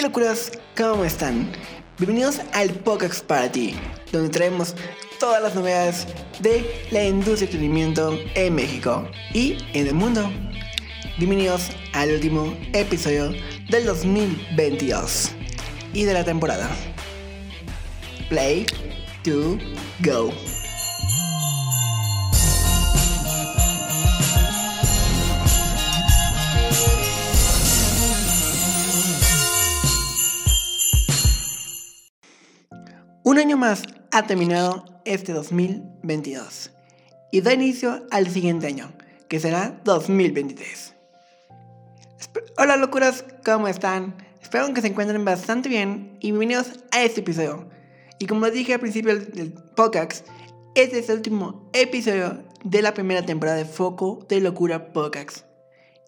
Hey locuras, ¿cómo están? Bienvenidos al Pokéx Party, donde traemos todas las novedades de la industria de entretenimiento en México y en el mundo. Bienvenidos al último episodio del 2022 y de la temporada. Play to go. Año más ha terminado este 2022 y da inicio al siguiente año, que será 2023. Hola locuras, ¿cómo están? Espero que se encuentren bastante bien y bienvenidos a este episodio. Y como les dije al principio del podcast, este es el último episodio de la primera temporada de Foco de Locura Podcast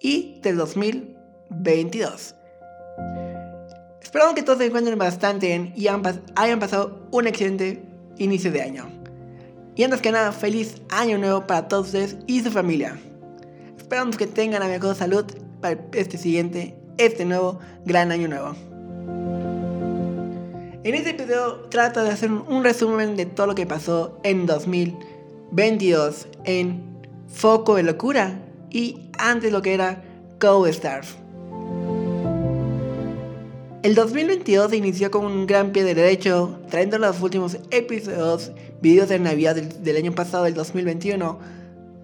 y del 2022. Espero que todos se encuentren bastante bien y hayan pasado un excelente inicio de año. Y antes que nada, feliz año nuevo para todos ustedes y su familia. Esperamos que tengan la mejor salud para este siguiente, este nuevo gran año nuevo. En este video trato de hacer un resumen de todo lo que pasó en 2022 en Foco de Locura y antes lo que era Go Stars. El 2022 inició con un gran pie de derecho, trayendo los últimos episodios, videos de Navidad del, año pasado, el 2021,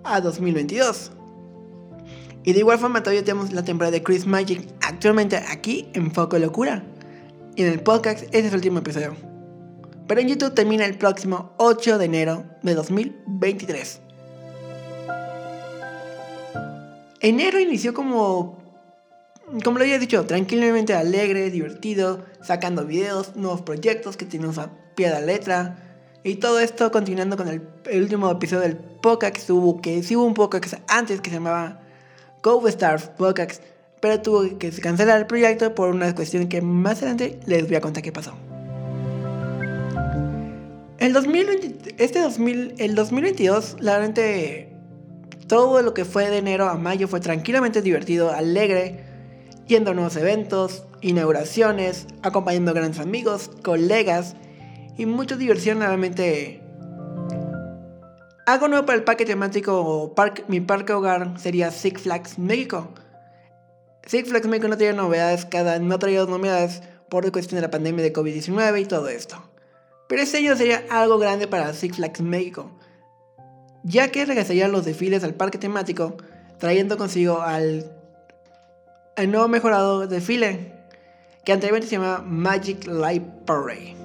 a 2022. Y de igual forma todavía tenemos la temporada de Chris Magic actualmente aquí en Foco Locura. Y en el podcast este es el último episodio. Pero en YouTube termina el próximo 8 de enero de 2023. Enero inició como como lo había dicho, tranquilamente alegre, divertido, sacando videos, nuevos proyectos que tienen a pie de letra. Y todo esto continuando con el, último episodio del podcast hubo, que sí hubo un podcast antes que se llamaba Go Stars Podcast, pero tuvo que cancelar el proyecto por una cuestión que más adelante les voy a contar qué pasó. El 2020, este 2000, el 2022, la verdad, todo lo que fue de enero a mayo fue tranquilamente divertido, alegre yendo a nuevos eventos, inauguraciones, acompañando a grandes amigos, colegas y mucha diversión nuevamente. Algo nuevo para el parque temático, mi parque hogar sería Six Flags México. Six Flags México no tiene novedades, cada no ha traído novedades por cuestión de la pandemia de COVID-19 y todo esto. Pero este año sería algo grande para Six Flags México, ya que regresarían los desfiles al parque temático, trayendo consigo al el nuevo mejorado desfile, que anteriormente se llamaba Magic Light Parade.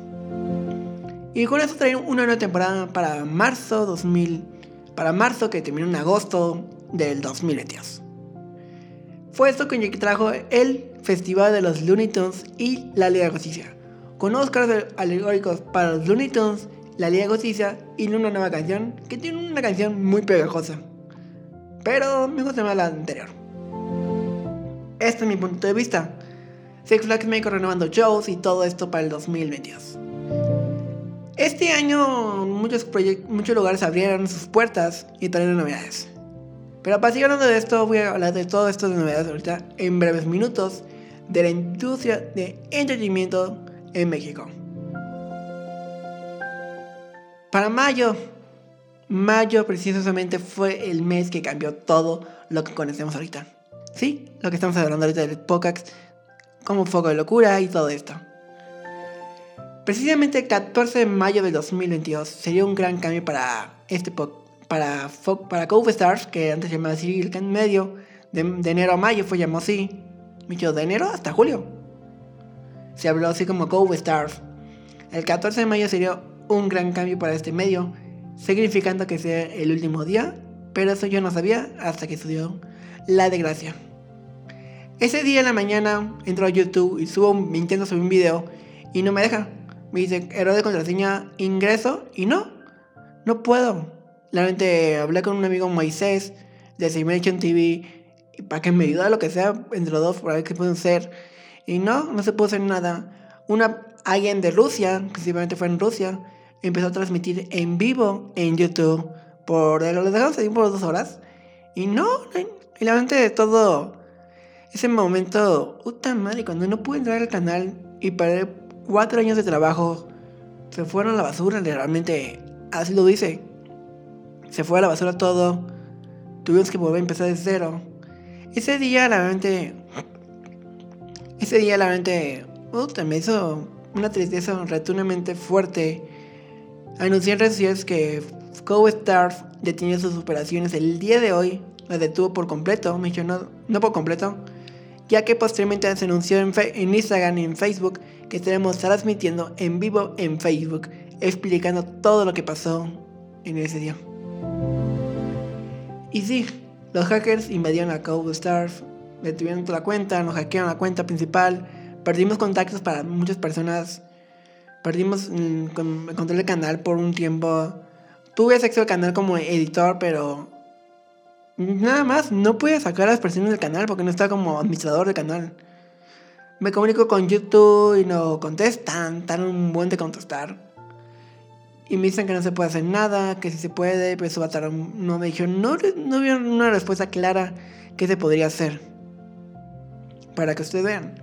Y con eso traen una nueva temporada para marzo 2000, para marzo que terminó en agosto del 2022. Fue esto que trajo el Festival de los Looney Tunes y la Liga de Justicia, con nuevos carros alegóricos para los Looney Tunes, la Liga de Justicia y una nueva canción que tiene una canción muy pegajosa. Pero me gusta más la anterior. Este es mi punto de vista. Six Flags México renovando shows y todo esto para el 2022. Este año muchos, muchos lugares abrieron sus puertas y trajeron novedades. Pero para seguir hablando de esto, voy a hablar de todo esto de novedades ahorita en breves minutos de la industria de entretenimiento en México. Para mayo, mayo precisamente fue el mes que cambió todo lo que conocemos ahorita. Sí, lo que estamos hablando ahorita del Pocax, como foco de locura y todo esto. Precisamente el 14 de mayo de 2022 sería un gran cambio para este para para Cove Stars, que antes se llamaba en Medio, de, enero a mayo fue llamado así. de enero hasta julio. Se habló así como Cove Stars. El 14 de mayo sería un gran cambio para este medio, significando que sea el último día, pero eso yo no sabía hasta que estudió la desgracia. Ese día en la mañana entro a YouTube y subo, me intento subir un video y no me deja. Me dice error de contraseña, ingreso y no, no puedo. Realmente hablé con un amigo Moisés de Simulation TV para que me ayudara lo que sea entre los dos para ver qué pueden hacer. Y no, no se pudo hacer nada. Una alguien de Rusia, simplemente fue en Rusia, empezó a transmitir en vivo en YouTube por lo dejamos por dos horas. Y no, y la mente de todo ese momento, puta madre, cuando no pude entrar al canal y perdí cuatro años de trabajo, se fueron a la basura, realmente así lo dice. Se fue a la basura todo, tuvimos que volver a empezar de cero. Ese día, la mente, ese día, la mente, puta, me hizo una tristeza rotundamente fuerte. Anuncié en redes que Co-Star detenía sus operaciones el día de hoy, las detuvo por completo, me dijo no, por completo, ya que posteriormente se anunció en, Instagram y en Facebook que estaremos transmitiendo en vivo en Facebook, explicando todo lo que pasó en ese día. Y sí, los hackers invadieron a CodeStars, detuvieron toda la cuenta, nos hackearon la cuenta principal, perdimos contactos para muchas personas, perdimos el control del canal por un tiempo. Tuve acceso al canal como editor, pero Nada más, no pude sacar las personas del canal porque no está como administrador del canal. Me comunico con YouTube y no contestan, están un buen de contestar. Y me dicen que no se puede hacer nada, que si se puede, pero eso va a tardar. No me dijeron, no, no vieron una respuesta clara que se podría hacer. Para que ustedes vean.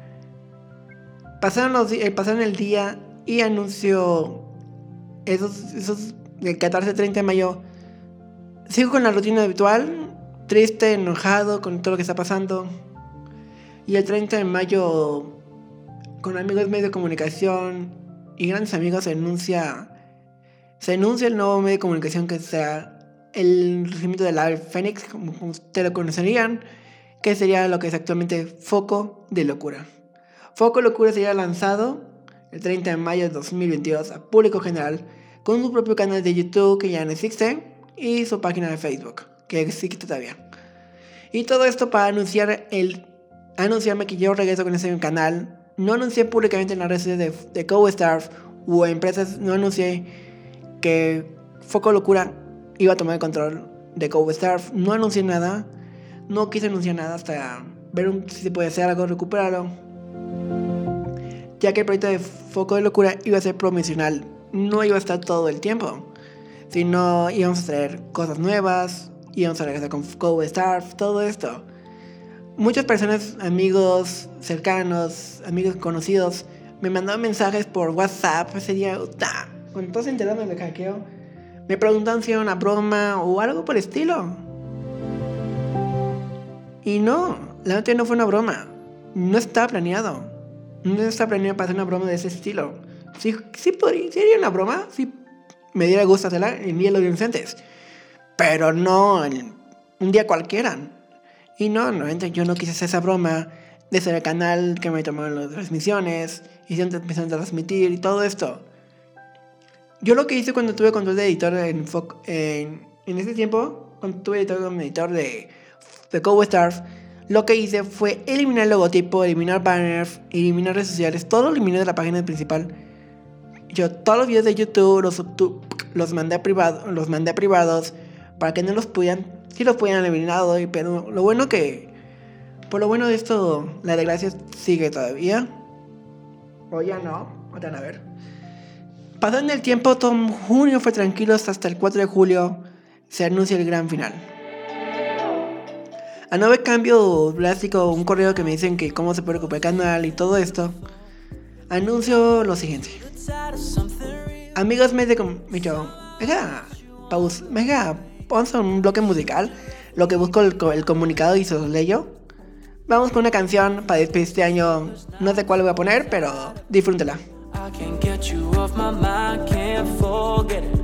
Pasaron, eh, el día y anunció esos, esos, el 14-30 de mayo. Sigo con la rutina habitual, triste, enojado con todo lo que está pasando. Y el 30 de mayo, con amigos medio de comunicación y grandes amigos, se anuncia, se el nuevo medio de comunicación que sea el regimiento de la Fénix, como ustedes lo conocerían, que sería lo que es actualmente Foco de Locura. Foco de Locura sería lanzado el 30 de mayo de 2022 a público general con su propio canal de YouTube que ya no existe y su página de Facebook que existe todavía. Y todo esto para anunciar el anunciarme que yo regreso con ese canal. No anuncié públicamente en las redes de, de Co-Star o empresas, no anuncié que Foco Locura iba a tomar el control de Co-Star. No anuncié nada. No quise anunciar nada hasta ver si se puede hacer algo, recuperarlo. Ya que el proyecto de Foco de Locura iba a ser promocional. No iba a estar todo el tiempo. Sino íbamos a traer cosas nuevas, íbamos a regresar con Go Star, todo esto. Muchas personas, amigos cercanos, amigos conocidos, me mandaban mensajes por WhatsApp ese día, cuando todos se enteraron del hackeo, me preguntaban si era una broma o algo por el estilo. Y no, la verdad no fue una broma. No estaba planeado. No estaba planeado para hacer una broma de ese estilo. Si, sí, podría, sería una broma, si me diera gusto hacerla en Día de los pero no un día cualquiera. Y no, no, yo no quise hacer esa broma de ser el canal que me tomaron las transmisiones siempre empezaron a transmitir y todo esto. Yo lo que hice cuando tuve control de editor en, en, en ese tiempo, cuando tuve editor como editor de, de Stars, lo que hice fue eliminar el logotipo, eliminar banners, eliminar redes sociales, todo lo eliminé de la página principal. Yo todos los videos de YouTube los, los mandé a privado, los mandé a privados para que no los pudieran, sí los pudieran eliminar hoy, pero lo bueno que, por lo bueno de esto, la desgracia sigue todavía. O ya no, van a ver. Pasando el tiempo, todo junio fue tranquilo hasta el 4 de julio se anuncia el gran final. A no ver cambio drástico, un correo que me dicen que cómo se puede recuperar el canal y todo esto, anuncio lo siguiente. Amigos, me de mega, pausa, mega, a un bloque musical, lo que busco el, comunicado y se los leyo. Vamos con una canción para despedir este año, no sé cuál voy a poner, pero by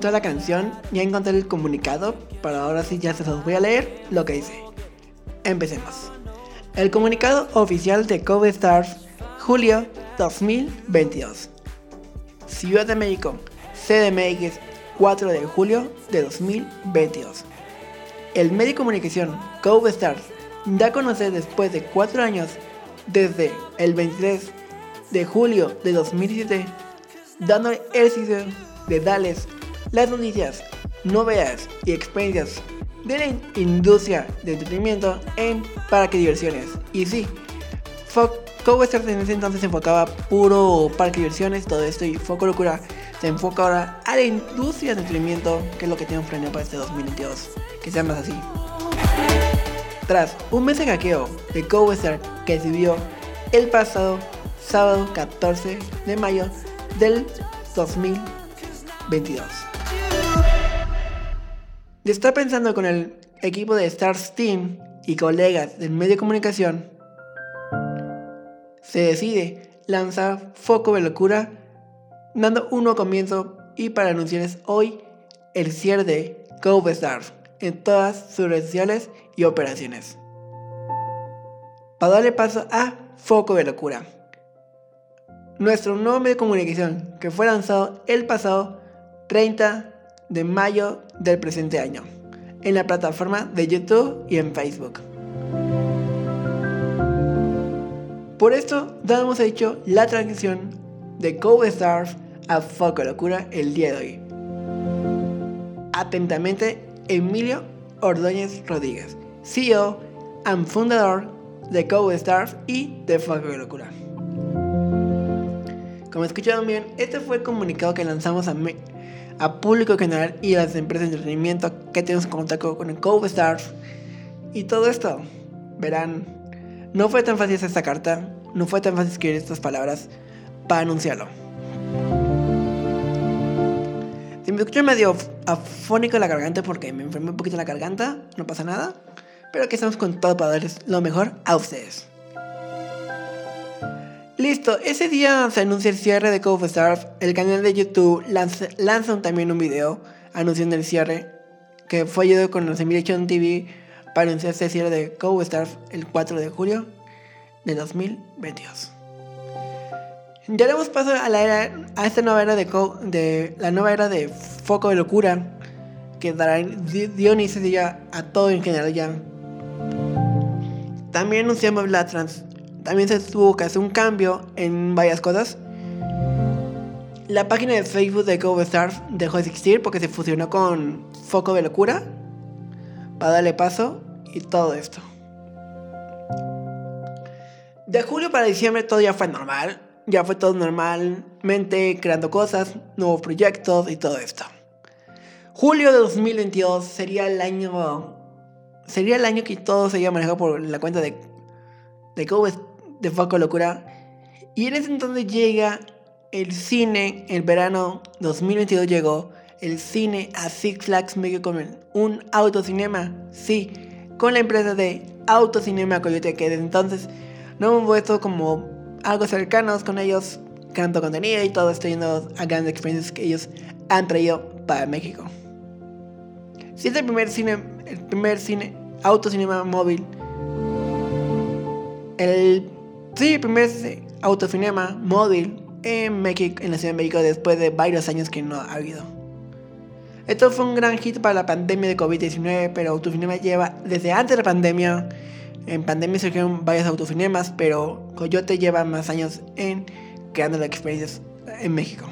disfrutado la canción, ya encontré el comunicado, pero ahora sí ya se los voy a leer lo que dice. Empecemos. El comunicado oficial de Cove Stars, julio 2022. Ciudad de México, CDMX, 4 de julio de 2022. El medio de comunicación Cove Stars da a conocer después de 4 años, desde el 23 de julio de 2017, dando el sitio de darles las noticias, novedades y experiencias de la industria de entretenimiento en parque diversiones. Y sí, Stars en ese entonces se enfocaba puro parque diversiones, todo esto, y Foco Locura se enfoca ahora a la industria de entretenimiento, que es lo que tiene un freno para este 2022, que sea más así. Tras un mes de hackeo de CoWestern que vio el pasado sábado 14 de mayo del 2022. De estar pensando con el equipo de Stars Team y colegas del medio de comunicación, se decide lanzar Foco de Locura, dando un nuevo comienzo y para anunciarles hoy el cierre de Cove Stars en todas sus redes sociales y operaciones. Para darle paso a Foco de Locura. Nuestro nuevo medio de comunicación que fue lanzado el pasado 30 de mayo del presente año en la plataforma de YouTube y en Facebook. Por esto damos hecho la transición de Cove Stars a Foco Locura el día de hoy. Atentamente, Emilio Ordóñez Rodríguez, CEO y fundador de Cove Stars y de Foco Locura. Como escucharon bien, este fue el comunicado que lanzamos a, a público general y a las empresas de entretenimiento que tenemos contacto con el Cove Stars y todo esto. Verán, no fue tan fácil esta carta, no fue tan fácil escribir estas palabras para anunciarlo. Si me escucho medio afónico la garganta porque me enfermé un poquito la garganta, no pasa nada. Pero aquí estamos con todo para darles lo mejor a ustedes. Listo, ese día se anuncia el cierre de Cove Stars. El canal de YouTube lanza, también un video anunciando el cierre. Que fue ayudado con los Emilation TV para anunciar este cierre de Cove el 4 de julio de 2022. Ya damos paso a, la era, a esta nueva era de, la nueva era de foco de locura que dará Dionisio ya a todo en general ya. También anunciamos la trans. También se tuvo que hacer un cambio en varias cosas. La página de Facebook de Go Stars dejó de existir porque se fusionó con Foco de Locura para darle paso y todo esto. De julio para diciembre todo ya fue normal ya fue todo normalmente creando cosas, nuevos proyectos y todo esto. Julio de 2022 sería el año sería el año que todo se iba manejado por la cuenta de de de Foco Locura y en ese entonces llega el cine, el verano 2022 llegó el cine a Six Flags México con un autocinema, sí, con la empresa de Autocinema Coyote que desde entonces no hemos vuelto como algo cercanos con ellos, creando contenido y todo yendo a grandes experiencias que ellos han traído para México. Si es el primer cine, el primer cine, autocinema móvil, el, sí, el primer autocinema móvil en México, en la Ciudad de México después de varios años que no ha habido. Esto fue un gran hit para la pandemia de COVID-19, pero Autocinema lleva desde antes de la pandemia en pandemia surgieron varios autocinemas, pero Coyote lleva más años en creando las experiencias en México.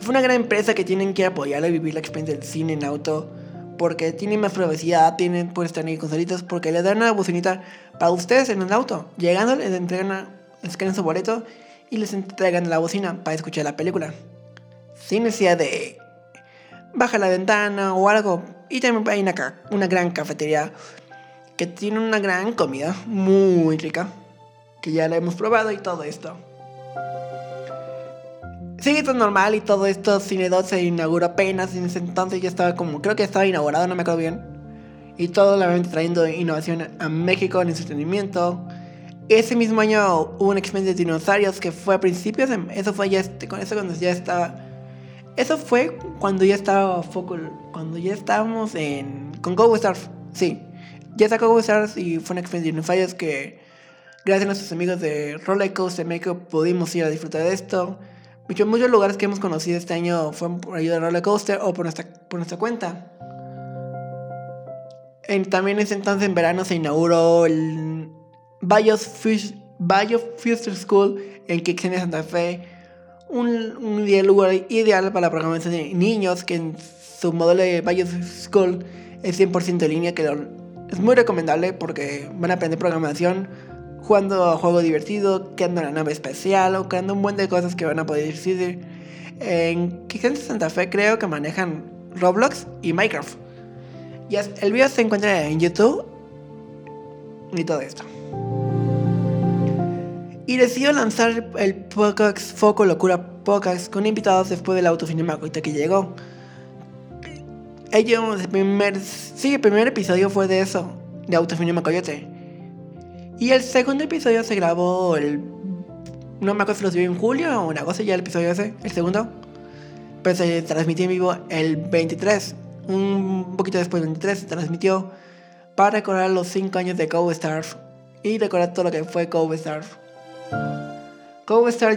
Fue una gran empresa que tienen que apoyar a vivir la experiencia del cine en auto porque tienen más privacidad, tienen pueden estar ahí con solitos porque le dan una bocinita para ustedes en el auto. Llegando les entregan, su boleto y les entregan la bocina para escuchar la película. Sin necesidad de baja la ventana o algo. Y también hay una, una gran cafetería que tiene una gran comida, muy rica, que ya la hemos probado y todo esto. Sigue todo normal y todo esto, Cine 2 se inauguró apenas, en ese entonces ya estaba como, creo que estaba inaugurado, no me acuerdo bien. Y todo la trayendo innovación a México en entretenimiento. Ese mismo año hubo una experiencia de dinosaurios que fue a principios, eso fue ya, este, con eso cuando ya estaba Eso fue cuando ya estaba Foco, cuando ya estábamos en con Go Stars, sí. Ya sacó Go Stars y fue una experiencia de fallos que gracias a nuestros amigos de Roller Coaster Maker pudimos ir a disfrutar de esto. Muchos, lugares que hemos conocido este año fueron por ayuda de Roller Coaster o por nuestra, por nuestra cuenta. En, también ese entonces, en verano, se inauguró el Bayos Future School en Kixenia, Santa Fe. Un, un lugar ideal para la programación de niños que en su modelo de Bayos School es 100% en línea, que es muy recomendable porque van a aprender programación jugando a juego divertido, creando una nave especial o creando un buen de cosas que van a poder decidir. En Kixenia Santa Fe creo que manejan Roblox y Minecraft. Y el video se encuentra en YouTube y todo esto. Y decidió lanzar el podcast Foco Locura Podcast con invitados después del autocinema que llegó. Ellos, el primer, sí, el primer episodio fue de eso, de Autocinema Coyote. Y el segundo episodio se grabó el. No me acuerdo si lo subió en julio o en agosto ya el episodio ese, el segundo. Pero se transmitió en vivo el 23 un poquito después del 23 se transmitió para recordar los 5 años de Cove y recordar todo lo que fue Cove Stars.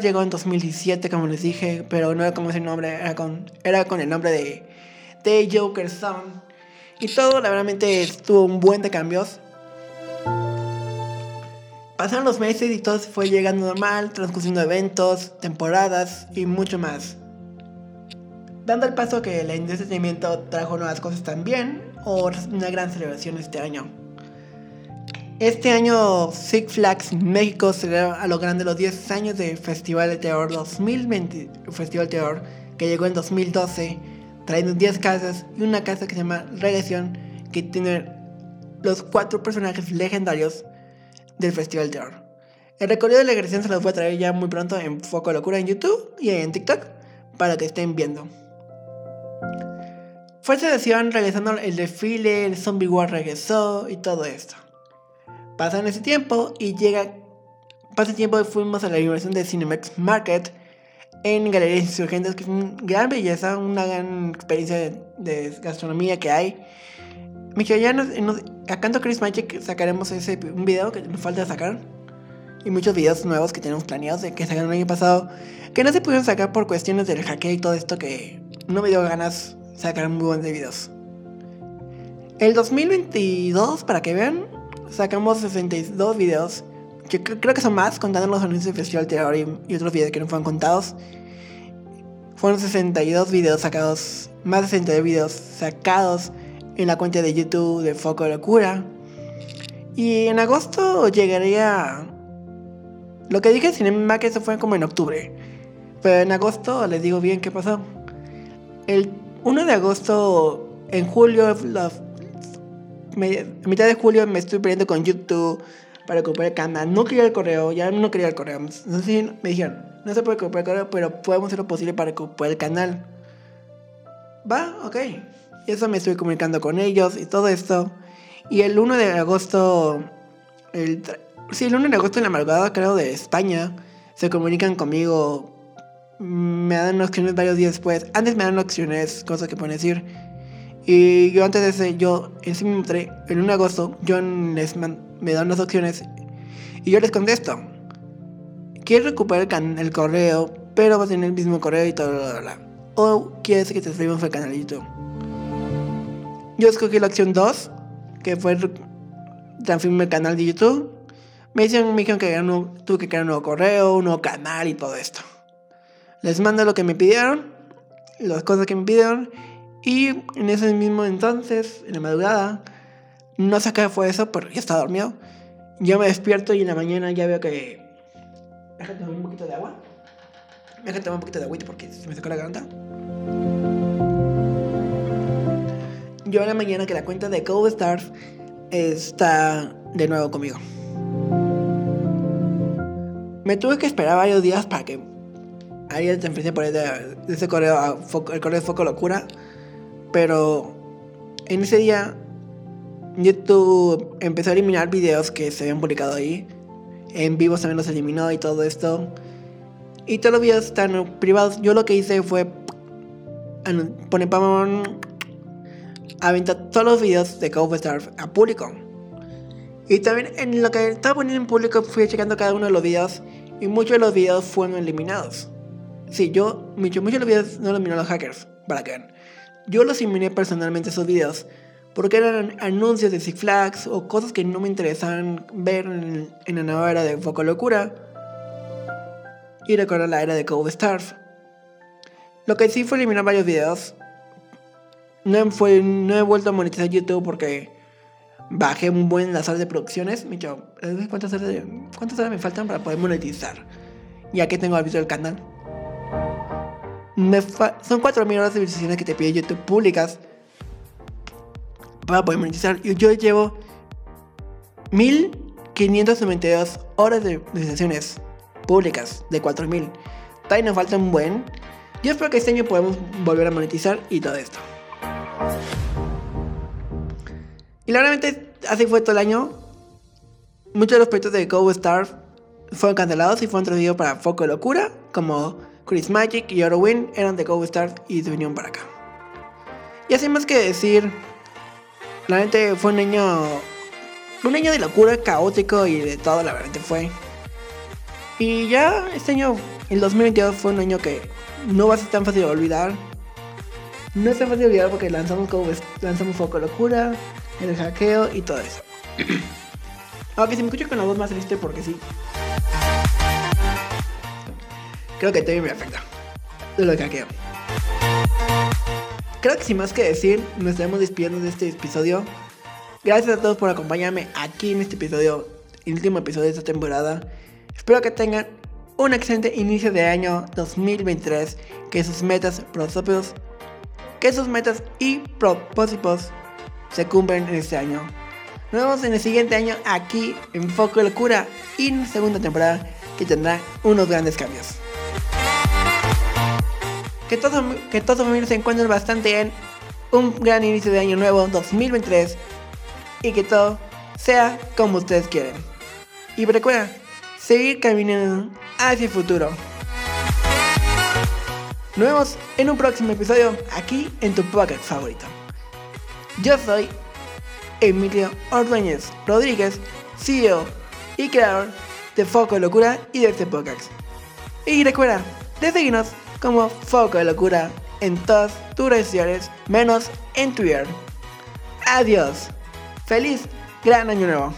Llegó en 2017, como les dije, pero no era como ese nombre, era con, era con el nombre de, de Joker Sound. Y todo, la verdad, tuvo un buen de cambios. Pasaron los meses y todo fue llegando normal, transcurriendo eventos, temporadas y mucho más dando el paso que el entretenimiento trajo nuevas cosas también, o una gran celebración este año. Este año Six Flags México celebra a lo grande los 10 años de Festival de Terror 2020, Festival de Terror que llegó en 2012, trayendo 10 casas y una casa que se llama Regresión, que tiene los cuatro personajes legendarios del Festival de Terror. El recorrido de la regresión se los voy a traer ya muy pronto en Foco Locura en YouTube y en TikTok para que estén viendo. Fue decisión regresando el desfile, el Zombie War regresó y todo esto. Pasan ese tiempo y llega. Pasa tiempo y fuimos a la inauguración de Cinemex Market en Galerías Insurgentes, que es una gran belleza, una gran experiencia de, gastronomía que hay. Me ya nos, acá en Chris Magic sacaremos ese, un video que nos falta sacar. Y muchos videos nuevos que tenemos planeados de que sacaron el año pasado. Que no se pudieron sacar por cuestiones del hackeo y todo esto que no me dio ganas sacar muy buenos videos. El 2022, para que vean, sacamos 62 videos. Que creo que son más, contando los anuncios de Festival Terror y, otros videos que no fueron contados. Fueron 62 videos sacados, más de 62 videos sacados en la cuenta de YouTube de Foco Locura. Y en agosto llegaría. Lo que dije Cinema que eso fue como en octubre. Pero en agosto les digo bien qué pasó. El 1 de agosto, en julio, la, mitad de julio me estoy peleando con YouTube para recuperar el canal. No quería el correo, ya no quería el correo. Entonces me dijeron, no se puede recuperar el correo, pero podemos hacer lo posible para recuperar el canal. Va, ok. Eso me estoy comunicando con ellos y todo esto. Y el 1 de agosto, el, sí, el 1 de agosto en la madrugada, creo, de España, se comunican conmigo me dan opciones varios días después. Antes me dan opciones, cosas que pueden decir. Y yo antes de ese, yo en sí mismo, en un agosto, yo les me dan las opciones y yo les contesto. Quieres recuperar el, correo, pero va a tener el mismo correo y todo, bla, bla, O quieres que te subimos al canal de YouTube. Yo escogí la opción 2, que fue transferirme el canal de YouTube. Me dijeron, me dijeron que tuve que crear un nuevo correo, un nuevo canal y todo esto. Les mando lo que me pidieron, las cosas que me pidieron. Y en ese mismo entonces, en la madrugada, no sé qué fue eso, pero ya estaba dormido. Yo me despierto y en la mañana ya veo que. Déjame tomar un poquito de agua. Déjame tomar un poquito de agüita porque se me secó la garganta. Yo en la mañana que la cuenta de Cold Stars está de nuevo conmigo. Me tuve que esperar varios días para que Ahí te empecé por ese, ese correo, el correo de Foco Locura. Pero en ese día, YouTube empezó a eliminar videos que se habían publicado ahí. En vivo también los eliminó y todo esto. Y todos los videos están privados. Yo lo que hice fue pone Aventa todos los videos de Cove Star a público. Y también en lo que estaba poniendo en público fui checando cada uno de los videos y muchos de los videos fueron eliminados. Sí, yo, muchos, muchos de los videos no los eliminaron los hackers, para que Yo los eliminé personalmente esos videos porque eran anuncios de Six Flags o cosas que no me interesaban ver en, la nueva era de Foco Locura y recordar la era de Cove Stars. Lo que sí fue eliminar varios videos. No, fue, no he vuelto a monetizar YouTube porque bajé un buen las de producciones. Me dicho, ¿cuántas horas, ¿cuántas horas me faltan para poder monetizar? Ya que tengo abierto el canal. Me son 4.000 horas de visualizaciones que te pide YouTube públicas para poder monetizar. Y yo llevo 1.592 horas de visualizaciones públicas de 4.000. Todavía nos falta un buen. Yo espero que este año podamos volver a monetizar y todo esto. Y realmente así fue todo el año. Muchos de los proyectos de Go Star fueron cancelados y fueron traducidos para Foco de Locura, como Chris Magic y Orowin eran de Go Star y se vinieron para acá. Y así más que decir, realmente fue un año, un año de locura, caótico y de todo, la verdad fue. Y ya este año, el 2022 fue un año que no va a ser tan fácil de olvidar. No es tan fácil de olvidar porque lanzamos, lanzamos Foco Locura, el hackeo y todo eso. Aunque si me escucho con la voz más triste porque sí. Creo que también me afecta. De lo hackeo. Creo que sin más que decir, nos estaremos despidiendo de este episodio. Gracias a todos por acompañarme aquí en este episodio, el último episodio de esta temporada. Espero que tengan un excelente inicio de año 2023, que sus metas, propósitos, que sus metas y propósitos se cumplen en este año. Nos vemos en el siguiente año aquí en Foco de Locura y en segunda temporada que tendrá unos grandes cambios. Que todos, que todos se encuentren bastante bien. Un gran inicio de año nuevo 2023 y que todo sea como ustedes quieren. Y recuerda, seguir caminando hacia el futuro. Nos vemos en un próximo episodio aquí en tu podcast favorito. Yo soy Emilio Ordóñez Rodríguez, CEO y creador de Foco de Locura y de este podcast. Y recuerda de seguirnos como Foco de Locura en todas tus redes sociales, menos en Twitter. Adiós. Feliz gran año nuevo.